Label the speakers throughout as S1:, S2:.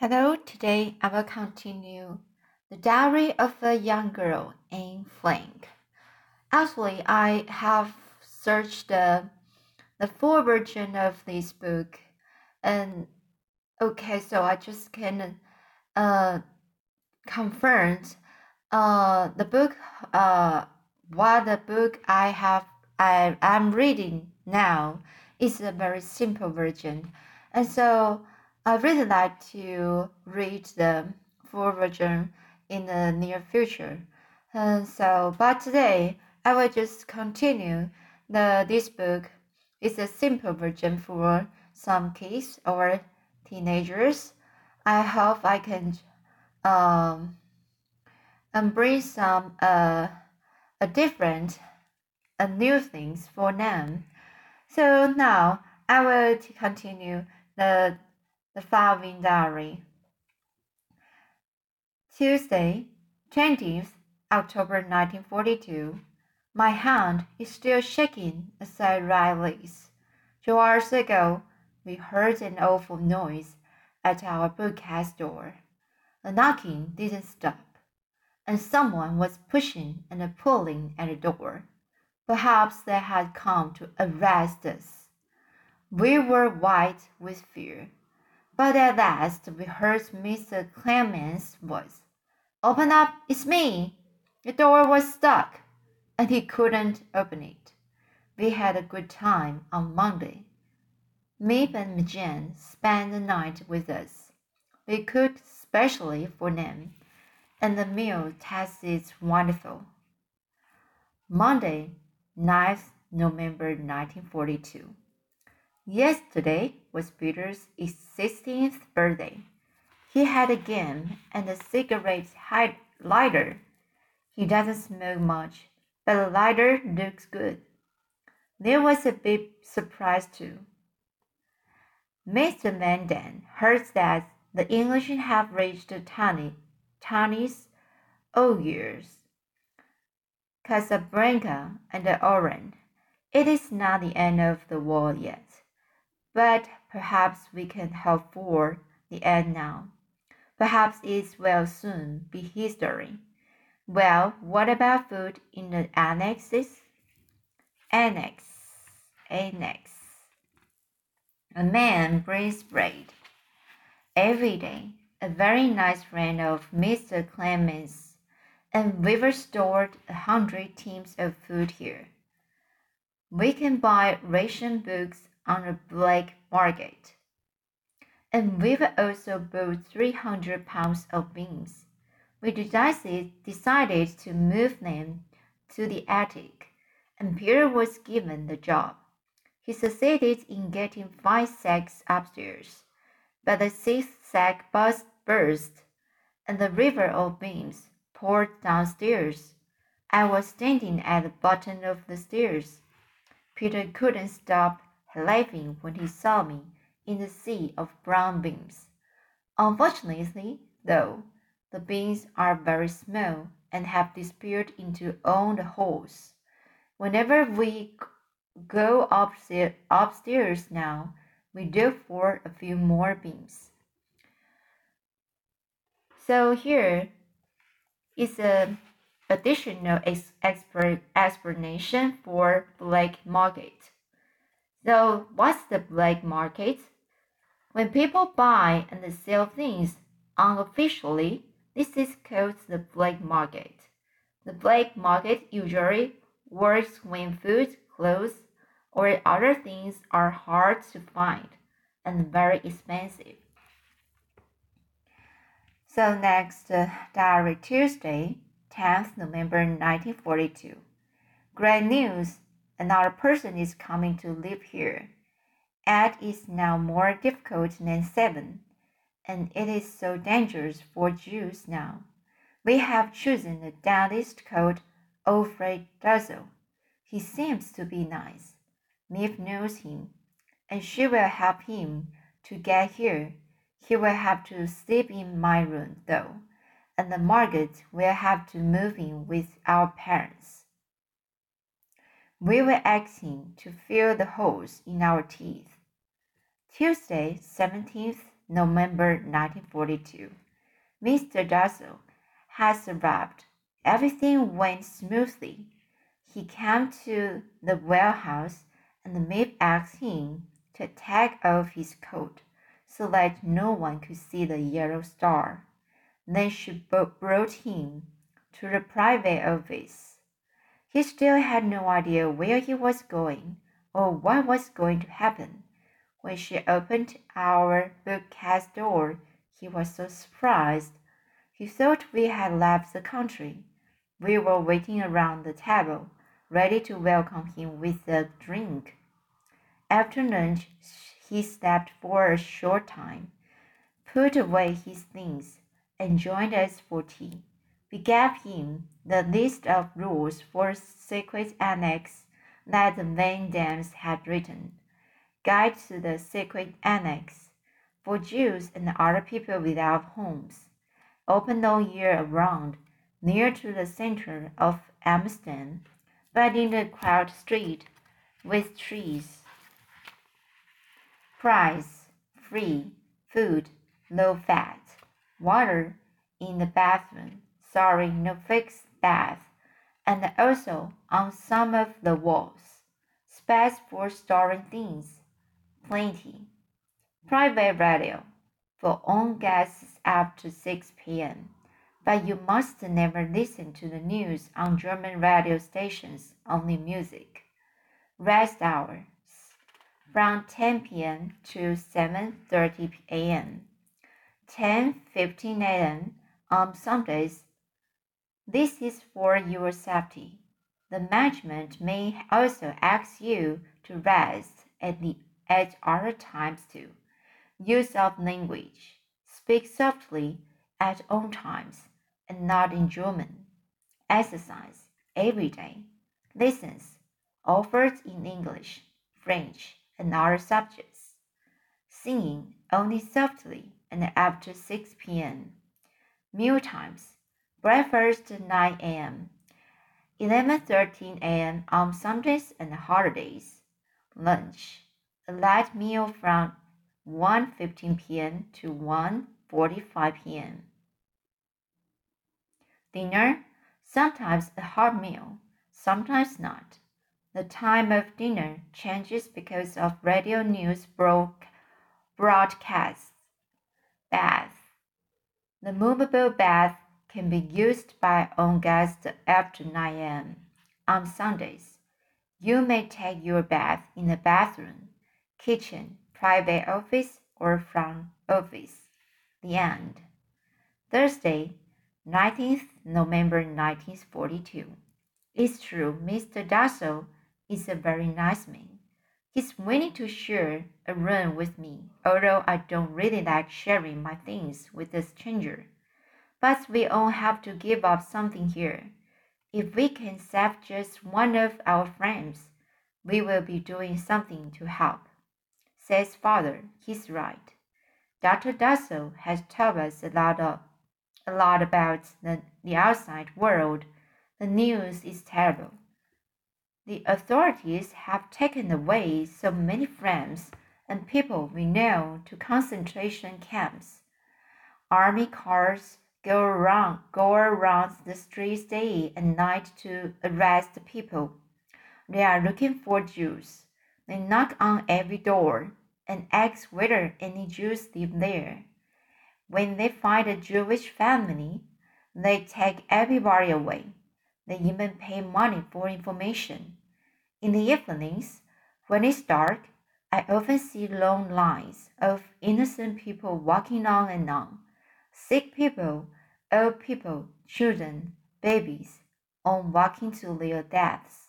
S1: Hello, today I will continue The Diary of a Young Girl Anne Frank. Actually, I have searched the, the full version of this book, and okay, so I just can uh, confirm uh, the book, uh, what the book I have, I am reading now is a very simple version, and so I really like to read the full version in the near future. And so, but today I will just continue the this book. It's a simple version for some kids or teenagers. I hope I can um and bring some uh a different a new things for them. So now I will continue the the following diary. Tuesday, 20th October 1942. My hand is still shaking as I this. Two hours ago, we heard an awful noise at our bookcase door. The knocking didn't stop, and someone was pushing and pulling at the door. Perhaps they had come to arrest us. We were white with fear. But at last we heard Mr. Clement's voice. Open up, it's me. The door was stuck, and he couldn't open it. We had a good time on Monday. Miep and Jan spent the night with us. We cooked specially for them, and the meal tasted wonderful. Monday, 9th November 1942. Yesterday was Peter's sixteenth birthday. He had a gun and a cigarette lighter. He doesn't smoke much, but the lighter looks good. There was a big surprise too. Mr. van Daan heard that the English have reached Tani, Tunis old years, Casablanca, and Oran. It is not the end of the war yet. But perhaps we can hope for the end now. Perhaps it will soon be history. Well, what about food in the annexes? Annex. Annex. A man brings bread. Every day, a very nice friend of Mr. Clemens, and we've stored a hundred teams of food here. We can buy ration books on the black market. And we've also bought 300 pounds of beans. We decided, decided to move them to the attic, and Peter was given the job. He succeeded in getting five sacks upstairs, but the sixth sack burst, burst and the river of beans poured downstairs. I was standing at the bottom of the stairs. Peter couldn't stop laughing when he saw me in the sea of brown beans. Unfortunately, though, the beans are very small and have disappeared into all the holes. Whenever we go upstairs now, we do for a few more beans. So here is a additional explanation for black market. So, what's the black market? When people buy and sell things unofficially, this is called the black market. The black market usually works when food, clothes, or other things are hard to find and very expensive. So next, uh, Diary Tuesday, 10th November 1942. Great news! Another person is coming to live here. Eight is now more difficult than seven, and it is so dangerous for Jews now. We have chosen a dentist called Alfred Dussel. He seems to be nice. Miep knows him, and she will help him to get here. He will have to sleep in my room, though, and Margaret will have to move in with our parents. We were asking to fill the holes in our teeth. Tuesday, 17th November 1942. Mr. Dussel has arrived. Everything went smoothly. He came to the warehouse and the maid asked him to take off his coat so that no one could see the yellow star. Then she brought him to the private office. He still had no idea where he was going or what was going to happen. When she opened our bookcase door, he was so surprised. He thought we had left the country. We were waiting around the table, ready to welcome him with a drink. After lunch, he slept for a short time, put away his things, and joined us for tea. We gave him the list of rules for secret annex that the Van Daans had written. Guide to the secret annex for Jews and other people without homes. Open all year around, near to the center of Amsterdam, but in a crowded street with trees. Price free, food low fat, water in the bathroom sorry, no fixed bath, and also on some of the walls. Space for storing things, plenty. Private radio for own guests up to 6 p.m. But you must never listen to the news on German radio stations, only music. Rest hours from 10 p.m. to 7:30 a.m. 10:15 a.m. on Sundays this is for your safety. The management may also ask you to rest at, the, at other times too. Use of language. Speak softly at all times and not in German. Exercise every day. Lessons offered in English, French, and other subjects. Singing only softly and after 6 p.m. Meal times breakfast 9 a.m., 11:13 a.m. on Sundays and holidays. Lunch, a light meal from 1:15 p.m. to 1:45 p.m. Dinner, sometimes a hot meal, sometimes not. The time of dinner changes because of radio news broadcasts. Bath. The movable bath can be used by own guests after 9 a.m. On Sundays, you may take your bath in the bathroom, kitchen, private office, or front office. The end. Thursday, 19th November 1942. It's true, Mr. Dussel is a very nice man. He's willing to share a room with me, although I don't really like sharing my things with a stranger. But we all have to give up something here. If we can save just one of our friends, we will be doing something to help. Says father, he's right. Dr. Dussel has told us a lot of, a lot about the, the outside world. The news is terrible. The authorities have taken away so many friends and people we know to concentration camps. Army cars go around go around the streets day and night to arrest people. They are looking for Jews. They knock on every door and ask whether any Jews live there. When they find a Jewish family, they take everybody away. They even pay money for information. In the evenings, when it's dark, I often see long lines of innocent people walking on and on sick people, old people, children, babies, on walking to their deaths.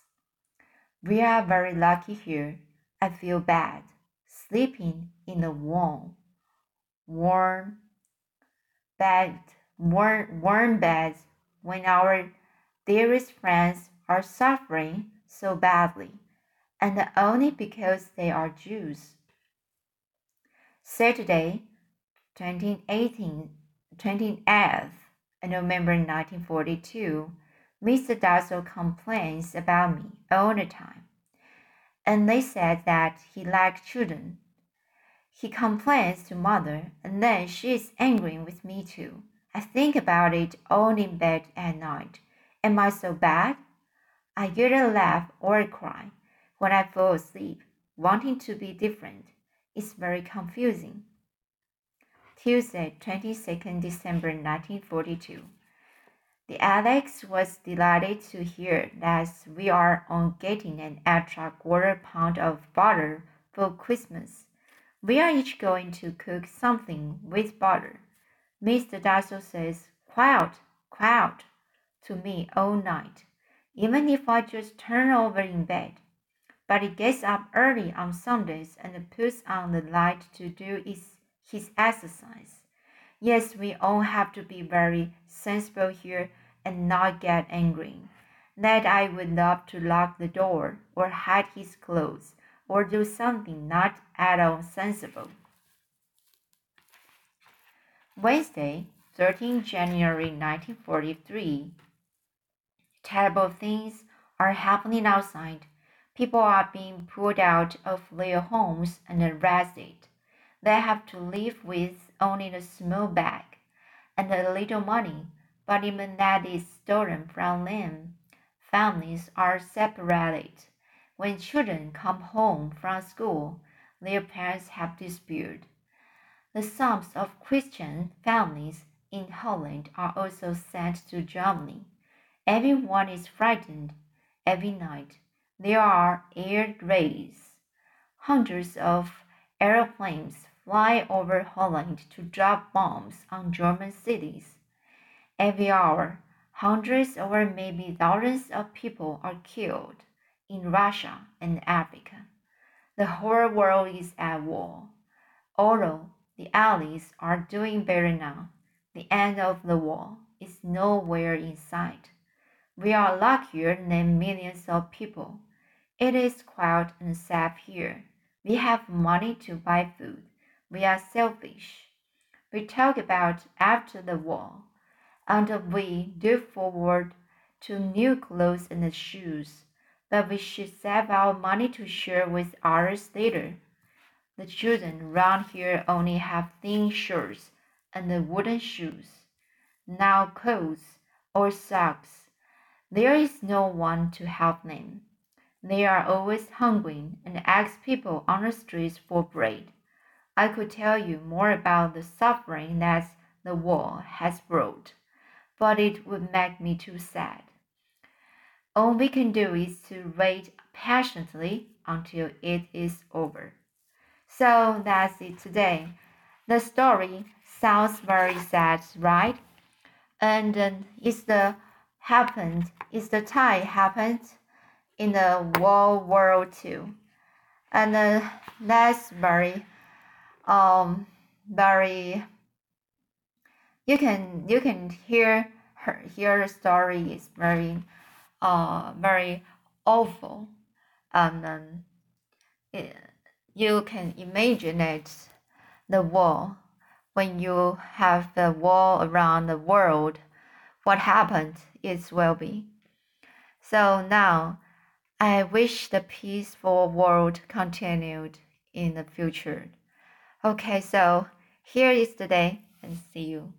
S1: We are very lucky here. I feel bad, sleeping in the warm, warm bed, warm, warm beds when our dearest friends are suffering so badly, and only because they are Jews. Saturday, 2018 28th November 1942, Mr. Dussel complains about me all the time. And they said that he liked children. He complains to mother, and then she is angry with me too. I think about it all in bed at night. Am I so bad? I either laugh or cry when I fall asleep, wanting to be different. It's very confusing. Tuesday, 22nd December 1942. The Alex was delighted to hear that we are on getting an extra quarter pound of butter for Christmas. We are each going to cook something with butter. Mr. Dussel says, quiet, quiet, to me all night, even if I just turn over in bed. But he gets up early on Sundays and puts on the light to do his, his exercise. Yes, we all have to be very sensible here and not get angry. That I would love to lock the door or hide his clothes or do something not at all sensible. Wednesday, 13 January 1943. Terrible things are happening outside. People are being pulled out of their homes and arrested. They have to live with only a small bag and a little money, but even that is stolen from them. Families are separated. When children come home from school, their parents have disputed. The sons of Christian families in Holland are also sent to Germany. Everyone is frightened every night. There are air raids. Hundreds of airplanes fly over Holland to drop bombs on German cities. Every hour, hundreds or maybe thousands of people are killed in Russia and Africa. The whole world is at war. Although the Allies are doing better now, the end of the war is nowhere in sight. We are luckier than millions of people. It is quiet and safe here. We have money to buy food. We are selfish. We talk about after the war, and we do forward to new clothes and shoes, but we should save our money to share with others later. The children round here only have thin shirts and wooden shoes, now coats or socks there is no one to help them. They are always hungry and ask people on the streets for bread. I could tell you more about the suffering that the war has brought, but it would make me too sad. All we can do is to wait patiently until it is over. So that's it today. The story sounds very sad, right? And uh, it's the happened is the time happened in the World War II, and uh, that's very, um, very. You can you can hear her hear the story is very, uh, very awful, and um, it, you can imagine it, the war, when you have the war around the world, what happened its well being. So now, I wish the peaceful world continued in the future. Okay, so here is the day and see you.